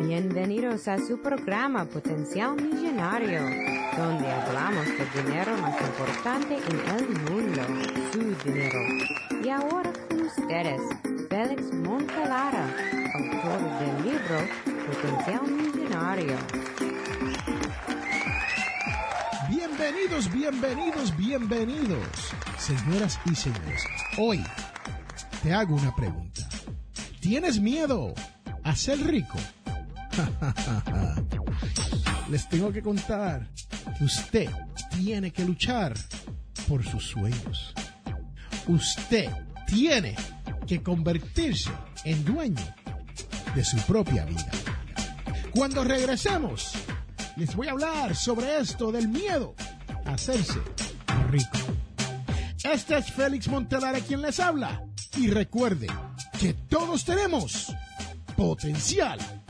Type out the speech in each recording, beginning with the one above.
Bienvenidos a su programa Potencial Millonario, donde hablamos del dinero más importante en el mundo, su dinero. Y ahora con ustedes, Félix Montelara, autor del libro Potencial Millonario. Bienvenidos, bienvenidos, bienvenidos, señoras y señores. Hoy te hago una pregunta. ¿Tienes miedo a ser rico? Les tengo que contar que usted tiene que luchar por sus sueños. Usted tiene que convertirse en dueño de su propia vida. Cuando regresemos, les voy a hablar sobre esto del miedo a hacerse rico. Este es Félix Montelara quien les habla. Y recuerde que todos tenemos potencial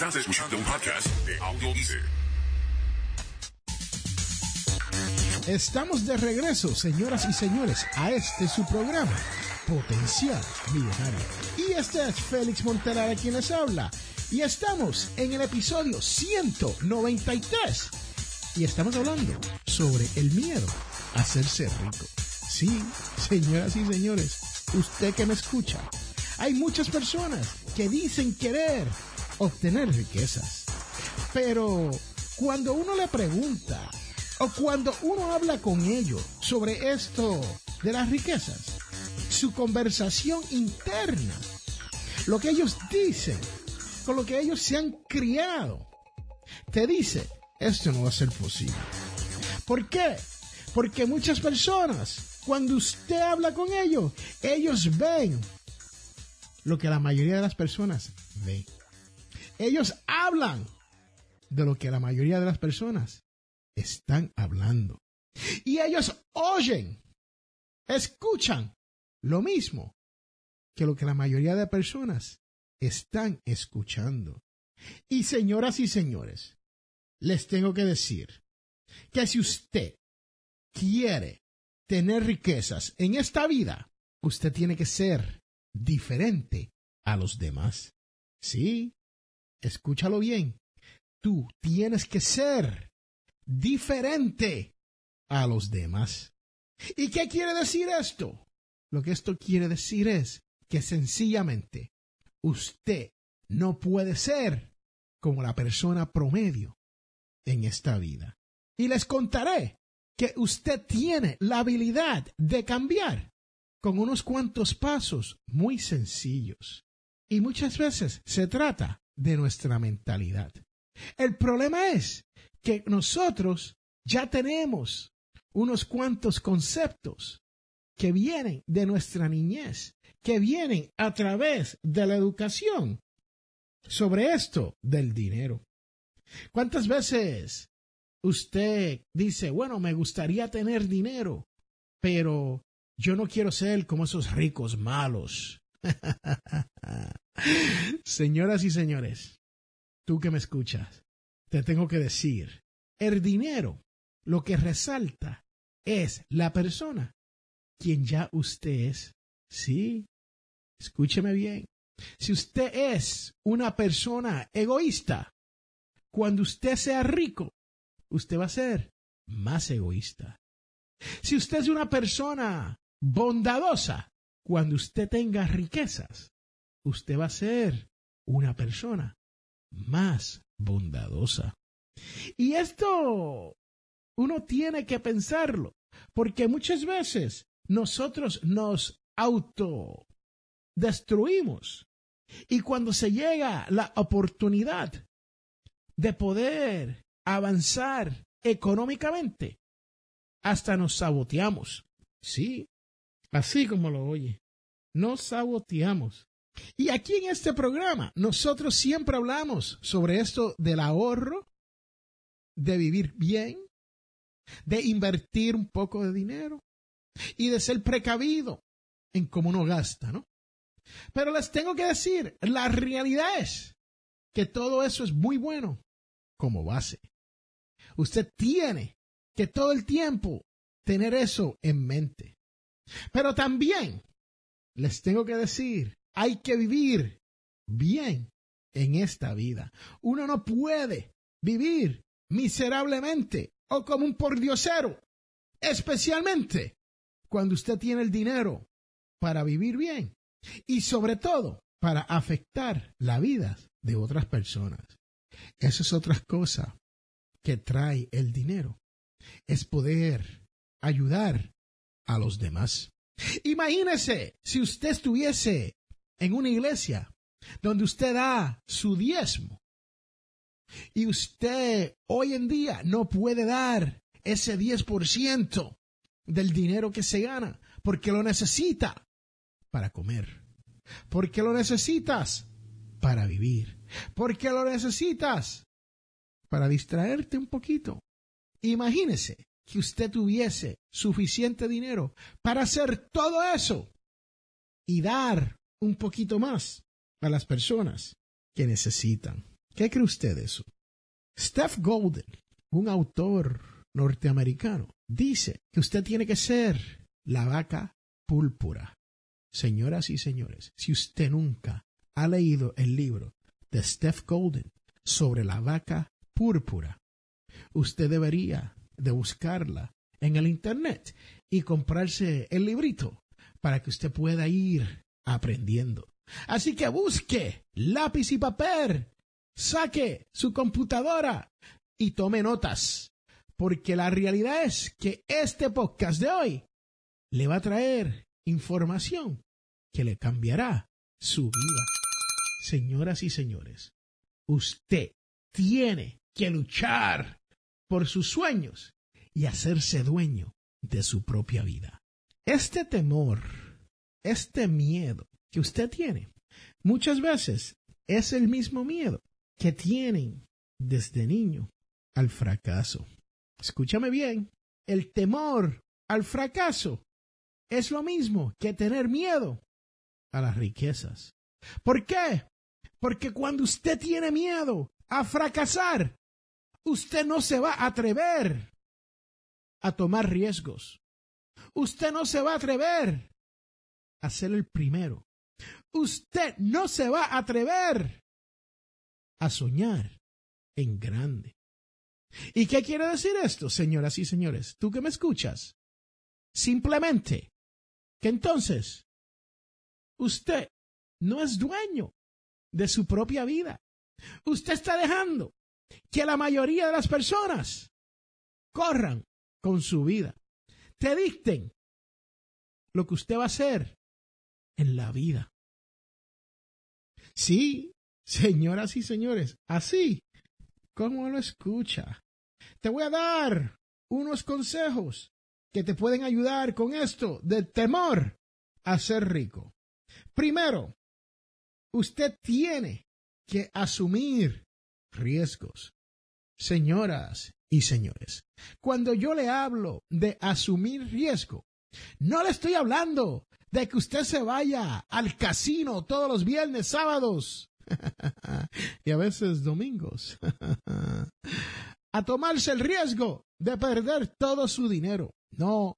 De Estamos de regreso, señoras y señores, a este su programa, Potencial Millonario. Y este es Félix Montelara quien les habla. Y estamos en el episodio 193. Y estamos hablando sobre el miedo a hacerse rico. Sí, señoras y señores, usted que me escucha, hay muchas personas que dicen querer obtener riquezas. Pero cuando uno le pregunta o cuando uno habla con ellos sobre esto de las riquezas, su conversación interna, lo que ellos dicen, con lo que ellos se han criado, te dice, esto no va a ser posible. ¿Por qué? Porque muchas personas, cuando usted habla con ellos, ellos ven lo que la mayoría de las personas ven. Ellos hablan de lo que la mayoría de las personas están hablando. Y ellos oyen, escuchan lo mismo que lo que la mayoría de personas están escuchando. Y señoras y señores, les tengo que decir que si usted quiere tener riquezas en esta vida, usted tiene que ser diferente a los demás. Sí, escúchalo bien. Tú tienes que ser diferente a los demás. ¿Y qué quiere decir esto? Lo que esto quiere decir es que sencillamente usted no puede ser como la persona promedio en esta vida. Y les contaré que usted tiene la habilidad de cambiar con unos cuantos pasos muy sencillos. Y muchas veces se trata de nuestra mentalidad. El problema es que nosotros ya tenemos unos cuantos conceptos que vienen de nuestra niñez, que vienen a través de la educación sobre esto del dinero. ¿Cuántas veces usted dice, bueno, me gustaría tener dinero, pero yo no quiero ser como esos ricos malos? Señoras y señores, tú que me escuchas, te tengo que decir, el dinero lo que resalta es la persona quien ya usted es. Sí, escúcheme bien. Si usted es una persona egoísta, cuando usted sea rico, usted va a ser más egoísta. Si usted es una persona bondadosa, cuando usted tenga riquezas, usted va a ser una persona más bondadosa. Y esto uno tiene que pensarlo, porque muchas veces nosotros nos autodestruimos. Y cuando se llega la oportunidad de poder avanzar económicamente, hasta nos saboteamos. Sí, así como lo oye, nos saboteamos. Y aquí en este programa, nosotros siempre hablamos sobre esto del ahorro, de vivir bien, de invertir un poco de dinero y de ser precavido en cómo uno gasta, ¿no? Pero les tengo que decir, la realidad es que todo eso es muy bueno como base. Usted tiene que todo el tiempo tener eso en mente. Pero también les tengo que decir, hay que vivir bien en esta vida. Uno no puede vivir miserablemente o como un pordiosero, especialmente cuando usted tiene el dinero para vivir bien y sobre todo para afectar la vida de otras personas. Esa es otra cosa que trae el dinero, es poder ayudar a los demás. Imagínese si usted estuviese en una iglesia donde usted da su diezmo y usted hoy en día no puede dar ese 10% del dinero que se gana porque lo necesita para comer, porque lo necesitas para vivir, porque lo necesitas para distraerte un poquito. Imagínese que usted tuviese suficiente dinero para hacer todo eso y dar un poquito más a las personas que necesitan. ¿Qué cree usted de eso? Steph Golden, un autor norteamericano, dice que usted tiene que ser la vaca púrpura. Señoras y señores, si usted nunca ha leído el libro de Steph Golden sobre la vaca púrpura, usted debería de buscarla en el Internet y comprarse el librito para que usted pueda ir aprendiendo. Así que busque lápiz y papel, saque su computadora y tome notas, porque la realidad es que este podcast de hoy le va a traer información que le cambiará su vida. Señoras y señores, usted tiene que luchar por sus sueños y hacerse dueño de su propia vida. Este temor, este miedo que usted tiene, muchas veces es el mismo miedo que tienen desde niño al fracaso. Escúchame bien, el temor al fracaso es lo mismo que tener miedo a las riquezas. ¿Por qué? Porque cuando usted tiene miedo a fracasar, usted no se va a atrever a tomar riesgos. Usted no se va a atrever a ser el primero. Usted no se va a atrever a soñar en grande. ¿Y qué quiere decir esto, señoras y señores? Tú que me escuchas. Simplemente que entonces usted no es dueño de su propia vida. Usted está dejando que la mayoría de las personas corran con su vida. Te dicten lo que usted va a hacer en la vida. Sí, señoras y señores, así como lo escucha. Te voy a dar unos consejos que te pueden ayudar con esto de temor a ser rico. Primero, usted tiene que asumir riesgos. Señoras y señores, cuando yo le hablo de asumir riesgo, no le estoy hablando de que usted se vaya al casino todos los viernes, sábados y a veces domingos a tomarse el riesgo de perder todo su dinero. No,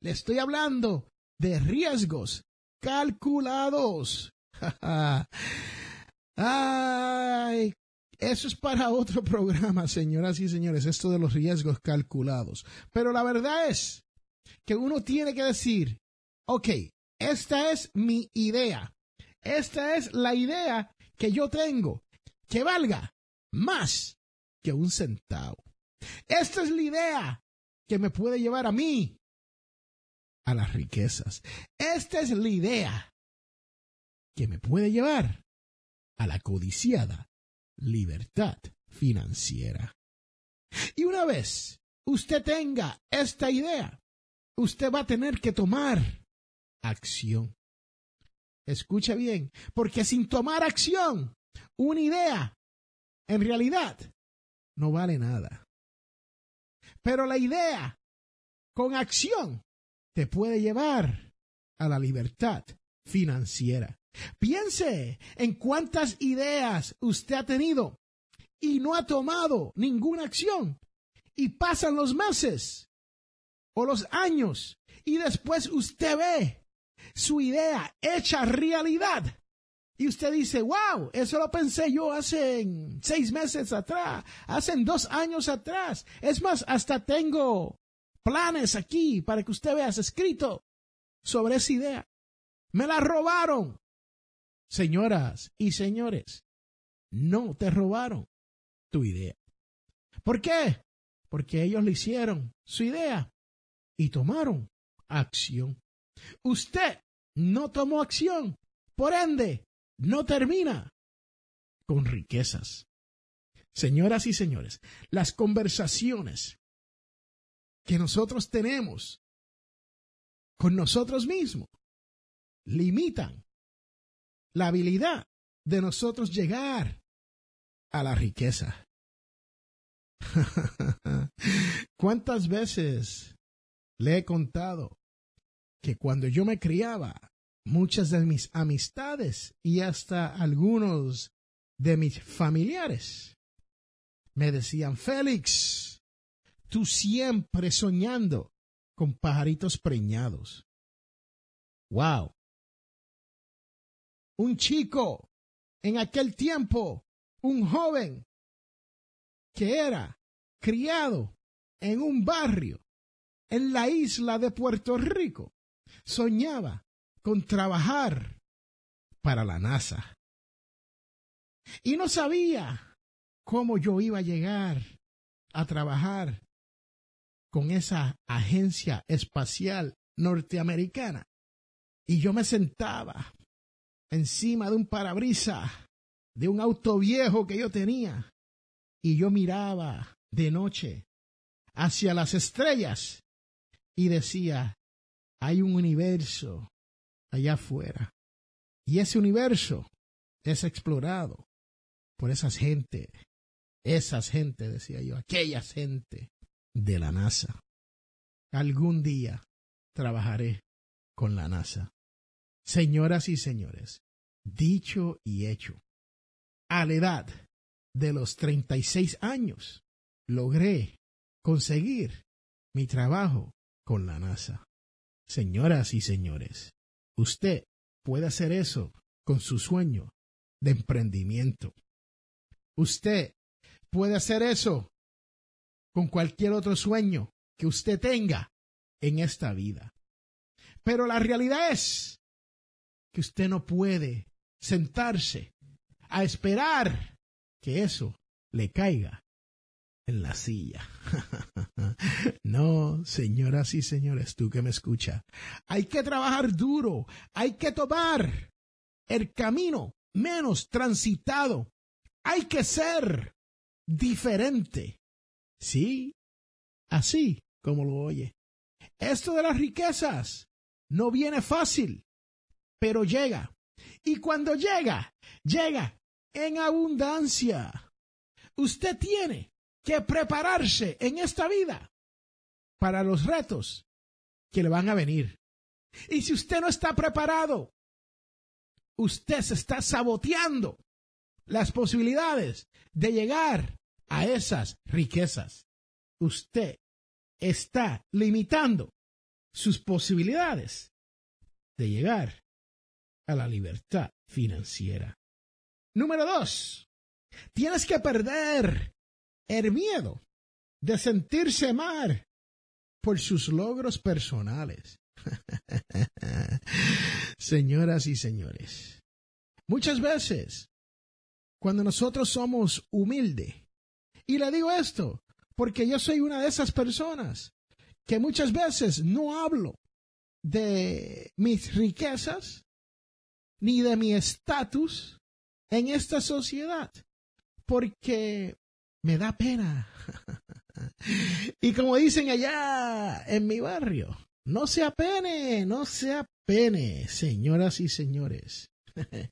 le estoy hablando de riesgos calculados. Ay, eso es para otro programa, señoras y señores, esto de los riesgos calculados. Pero la verdad es que uno tiene que decir, ok, esta es mi idea. Esta es la idea que yo tengo, que valga más que un centavo. Esta es la idea que me puede llevar a mí a las riquezas. Esta es la idea que me puede llevar a la codiciada libertad financiera. Y una vez usted tenga esta idea, usted va a tener que tomar acción. escucha bien, porque sin tomar acción, una idea, en realidad, no vale nada. Pero la idea, con acción, te puede llevar a la libertad financiera. Piense en cuántas ideas usted ha tenido y no ha tomado ninguna acción. Y pasan los meses o los años y después usted ve su idea hecha realidad. Y usted dice, wow, eso lo pensé yo hace seis meses atrás, hace dos años atrás. Es más, hasta tengo planes aquí para que usted vea escrito sobre esa idea. Me la robaron. Señoras y señores, no te robaron tu idea. ¿Por qué? Porque ellos le hicieron su idea y tomaron acción. Usted no tomó acción, por ende, no termina con riquezas. Señoras y señores, las conversaciones que nosotros tenemos con nosotros mismos limitan la habilidad de nosotros llegar a la riqueza. ¿Cuántas veces le he contado que cuando yo me criaba, muchas de mis amistades y hasta algunos de mis familiares me decían, Félix, tú siempre soñando con pajaritos preñados. Wow. Un chico en aquel tiempo, un joven que era criado en un barrio en la isla de Puerto Rico, soñaba con trabajar para la NASA. Y no sabía cómo yo iba a llegar a trabajar con esa agencia espacial norteamericana. Y yo me sentaba encima de un parabrisa de un auto viejo que yo tenía. Y yo miraba de noche hacia las estrellas y decía, hay un universo allá afuera. Y ese universo es explorado por esas gente, esas gente, decía yo, aquella gente de la NASA. Algún día trabajaré con la NASA. Señoras y señores, dicho y hecho, a la edad de los 36 años, logré conseguir mi trabajo con la NASA. Señoras y señores, usted puede hacer eso con su sueño de emprendimiento. Usted puede hacer eso con cualquier otro sueño que usted tenga en esta vida. Pero la realidad es que usted no puede sentarse a esperar que eso le caiga en la silla. no, señoras y señores, tú que me escucha, hay que trabajar duro, hay que tomar el camino menos transitado, hay que ser diferente. Sí, así como lo oye. Esto de las riquezas no viene fácil, pero llega. Y cuando llega, llega en abundancia. Usted tiene que prepararse en esta vida para los retos que le van a venir. Y si usted no está preparado, usted se está saboteando las posibilidades de llegar a esas riquezas. Usted está limitando sus posibilidades de llegar a la libertad financiera. Número dos, tienes que perder el miedo de sentirse mal por sus logros personales. Señoras y señores, muchas veces cuando nosotros somos humildes, y le digo esto porque yo soy una de esas personas que muchas veces no hablo de mis riquezas ni de mi estatus en esta sociedad, porque me da pena. y como dicen allá en mi barrio, no se apene, no se pene, señoras y señores.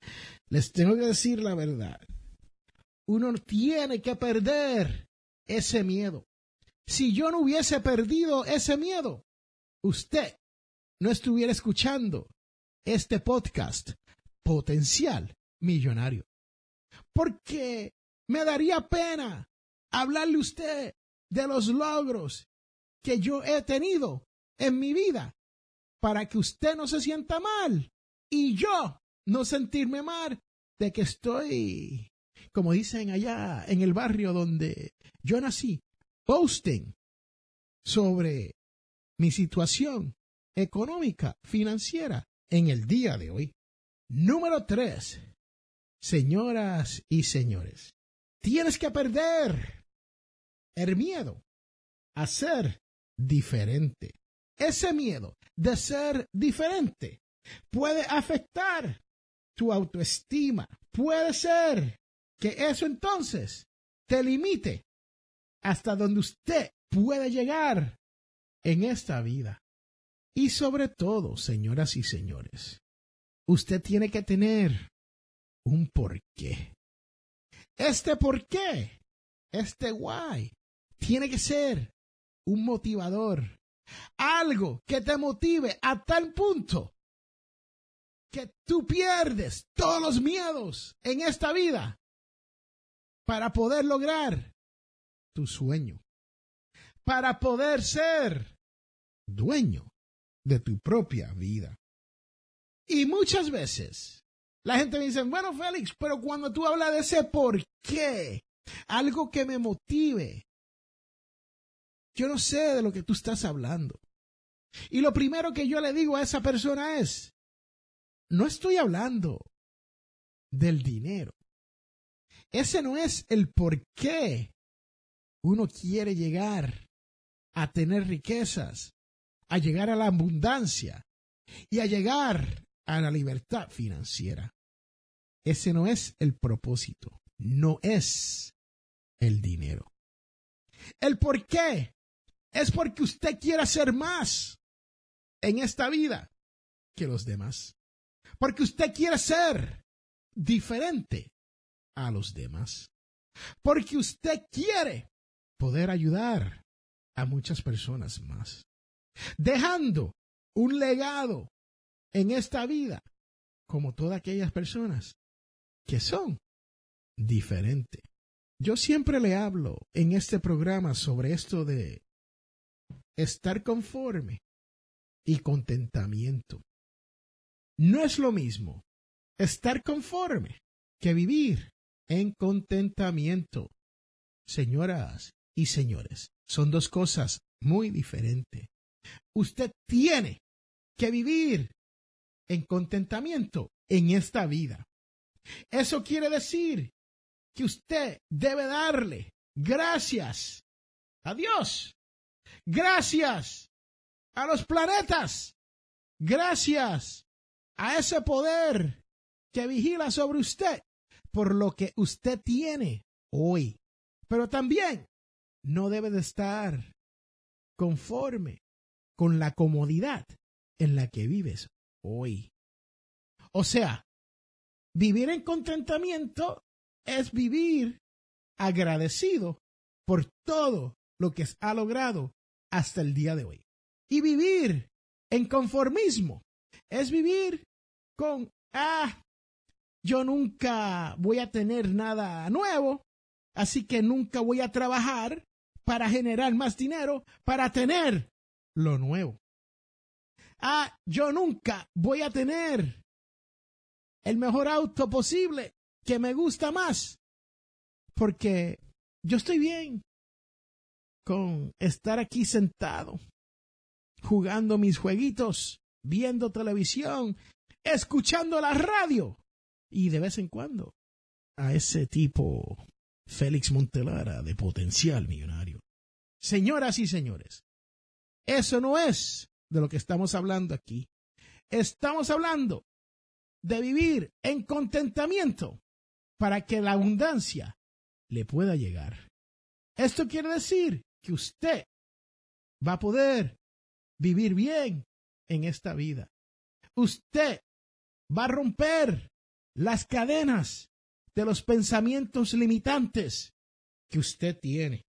Les tengo que decir la verdad. Uno tiene que perder ese miedo. Si yo no hubiese perdido ese miedo, usted no estuviera escuchando este podcast potencial millonario. Porque me daría pena hablarle usted de los logros que yo he tenido en mi vida para que usted no se sienta mal y yo no sentirme mal de que estoy, como dicen allá en el barrio donde yo nací, posting sobre mi situación económica, financiera en el día de hoy. Número tres, señoras y señores, tienes que perder el miedo a ser diferente. Ese miedo de ser diferente puede afectar tu autoestima. Puede ser que eso entonces te limite hasta donde usted puede llegar en esta vida. Y sobre todo, señoras y señores, usted tiene que tener un porqué. Este porqué, este why, tiene que ser un motivador. Algo que te motive a tal punto que tú pierdes todos los miedos en esta vida para poder lograr tu sueño, para poder ser dueño de tu propia vida. Y muchas veces la gente me dice, bueno, Félix, pero cuando tú hablas de ese por qué, algo que me motive, yo no sé de lo que tú estás hablando. Y lo primero que yo le digo a esa persona es, no estoy hablando del dinero. Ese no es el por qué uno quiere llegar a tener riquezas, a llegar a la abundancia y a llegar a la libertad financiera. Ese no es el propósito, no es el dinero. El por qué es porque usted quiere hacer más en esta vida que los demás. Porque usted quiere ser diferente a los demás. Porque usted quiere poder ayudar a muchas personas más. Dejando un legado en esta vida como todas aquellas personas que son diferentes. Yo siempre le hablo en este programa sobre esto de estar conforme y contentamiento. No es lo mismo estar conforme que vivir en contentamiento. Señoras y señores, son dos cosas muy diferentes. Usted tiene que vivir en contentamiento en esta vida. Eso quiere decir que usted debe darle gracias a Dios, gracias a los planetas, gracias a ese poder que vigila sobre usted por lo que usted tiene hoy. Pero también no debe de estar conforme con la comodidad en la que vives hoy. O sea, vivir en contentamiento es vivir agradecido por todo lo que ha logrado hasta el día de hoy. Y vivir en conformismo es vivir con, ah, yo nunca voy a tener nada nuevo, así que nunca voy a trabajar para generar más dinero, para tener lo nuevo. Ah, yo nunca voy a tener el mejor auto posible que me gusta más, porque yo estoy bien con estar aquí sentado, jugando mis jueguitos, viendo televisión escuchando la radio y de vez en cuando a ese tipo Félix Montelara de potencial millonario. Señoras y señores, eso no es de lo que estamos hablando aquí. Estamos hablando de vivir en contentamiento para que la abundancia le pueda llegar. Esto quiere decir que usted va a poder vivir bien en esta vida usted va a romper las cadenas de los pensamientos limitantes que usted tiene.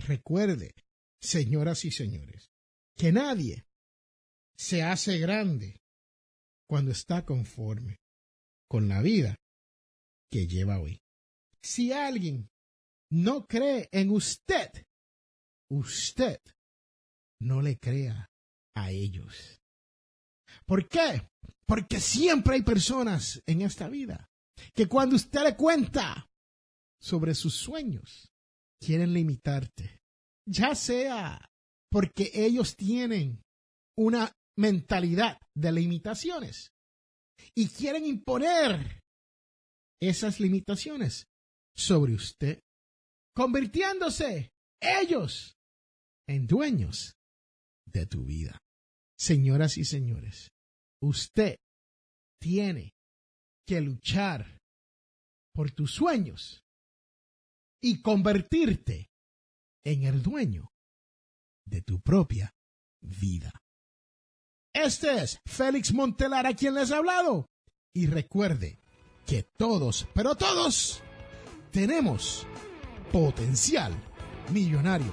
Recuerde, señoras y señores, que nadie se hace grande cuando está conforme con la vida que lleva hoy. Si alguien no cree en usted, usted no le crea a ellos. ¿Por qué? Porque siempre hay personas en esta vida que cuando usted le cuenta sobre sus sueños, quieren limitarte. Ya sea porque ellos tienen una mentalidad de limitaciones y quieren imponer esas limitaciones sobre usted, convirtiéndose ellos en dueños de tu vida. Señoras y señores, usted tiene que luchar por tus sueños y convertirte en el dueño de tu propia vida. Este es Félix Montelar a quien les ha hablado. Y recuerde que todos, pero todos, tenemos potencial millonario.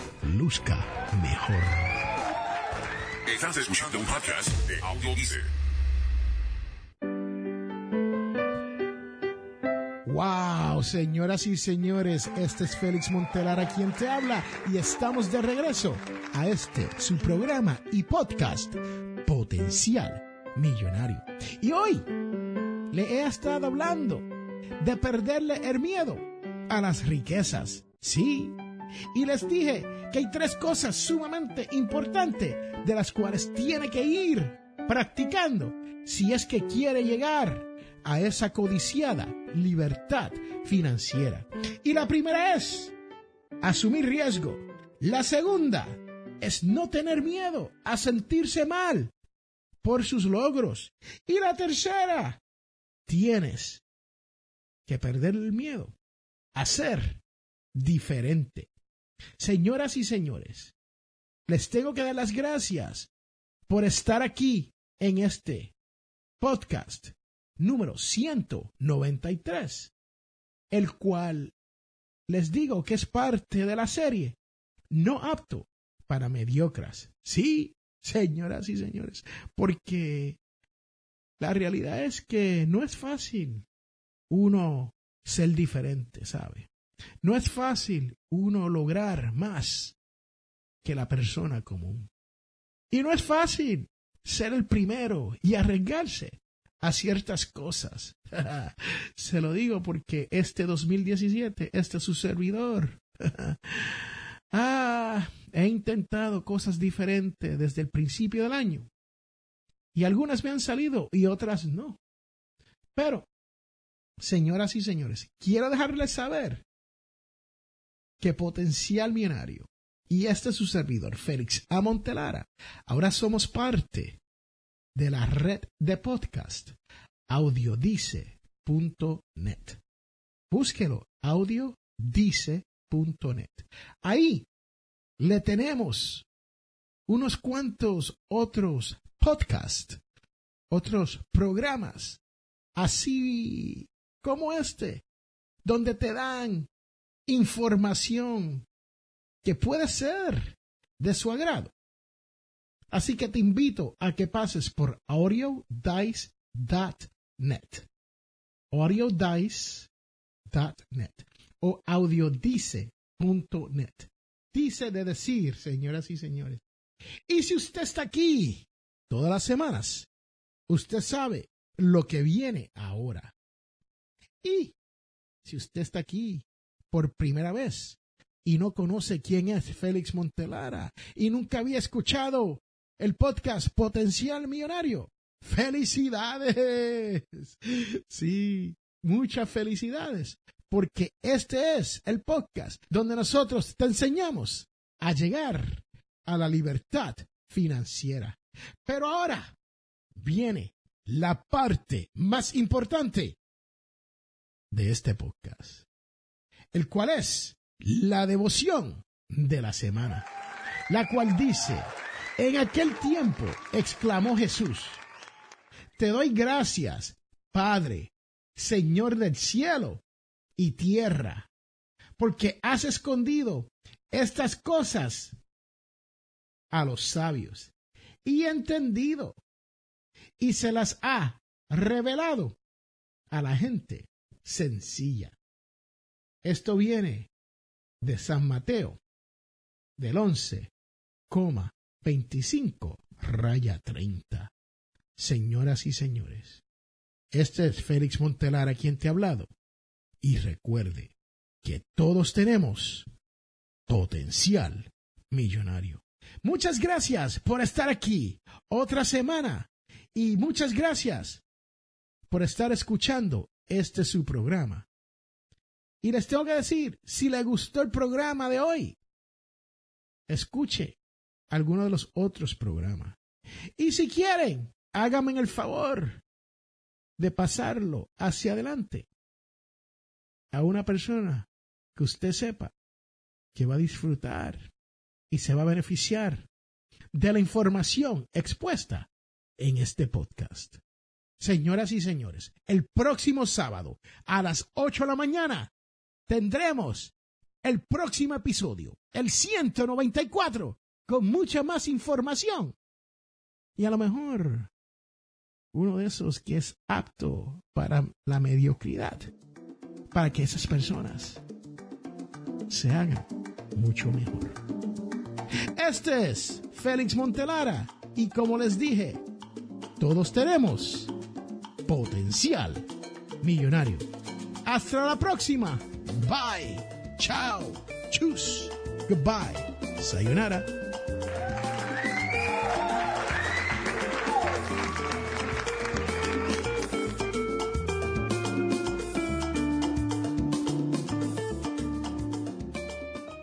luzca mejor. Estás escuchando un podcast de Audio. Wow, señoras y señores, este es Félix Montelar a quien te habla y estamos de regreso a este su programa y podcast Potencial Millonario. Y hoy le he estado hablando de perderle el miedo a las riquezas. Sí, y les dije que hay tres cosas sumamente importantes de las cuales tiene que ir practicando si es que quiere llegar a esa codiciada libertad financiera. Y la primera es asumir riesgo. La segunda es no tener miedo a sentirse mal por sus logros. Y la tercera, tienes que perder el miedo a ser diferente. Señoras y señores, les tengo que dar las gracias por estar aquí en este podcast número 193, el cual les digo que es parte de la serie No apto para mediocras. Sí, señoras y señores, porque la realidad es que no es fácil uno ser diferente, ¿sabe? No es fácil uno lograr más que la persona común. Y no es fácil ser el primero y arriesgarse a ciertas cosas. Se lo digo porque este 2017, este es su servidor. ah, he intentado cosas diferentes desde el principio del año. Y algunas me han salido y otras no. Pero, señoras y señores, quiero dejarles saber que Potencial Millonario y este es su servidor, Félix Amontelara, ahora somos parte de la red de podcast audiodice.net. Búsquelo, audiodice.net. Ahí le tenemos unos cuantos otros podcasts, otros programas, así como este, donde te dan información que puede ser de su agrado. Así que te invito a que pases por audiodice.net. audiodice.net o audiodice.net. Dice de decir, señoras y señores. Y si usted está aquí todas las semanas, usted sabe lo que viene ahora. Y si usted está aquí por primera vez y no conoce quién es Félix Montelara y nunca había escuchado el podcast Potencial Millonario. ¡Felicidades! Sí, muchas felicidades, porque este es el podcast donde nosotros te enseñamos a llegar a la libertad financiera. Pero ahora viene la parte más importante de este podcast, el cual es la devoción de la semana, la cual dice, en aquel tiempo exclamó Jesús, te doy gracias, Padre, Señor del cielo y tierra, porque has escondido estas cosas a los sabios y entendido y se las ha revelado a la gente sencilla. Esto viene de San Mateo, del 11,25 raya 30. Señoras y señores, este es Félix Montelar a quien te ha hablado. Y recuerde que todos tenemos potencial millonario. Muchas gracias por estar aquí otra semana y muchas gracias por estar escuchando este su programa. Y les tengo que decir, si le gustó el programa de hoy, escuche alguno de los otros programas. Y si quieren, háganme el favor de pasarlo hacia adelante a una persona que usted sepa que va a disfrutar y se va a beneficiar de la información expuesta en este podcast. Señoras y señores, el próximo sábado a las 8 de la mañana tendremos el próximo episodio, el 194, con mucha más información. Y a lo mejor uno de esos que es apto para la mediocridad, para que esas personas se hagan mucho mejor. Este es Félix Montelara y como les dije, todos tenemos potencial millonario. Hasta la próxima. Bye. Chao. Chus. Goodbye. Sayonara.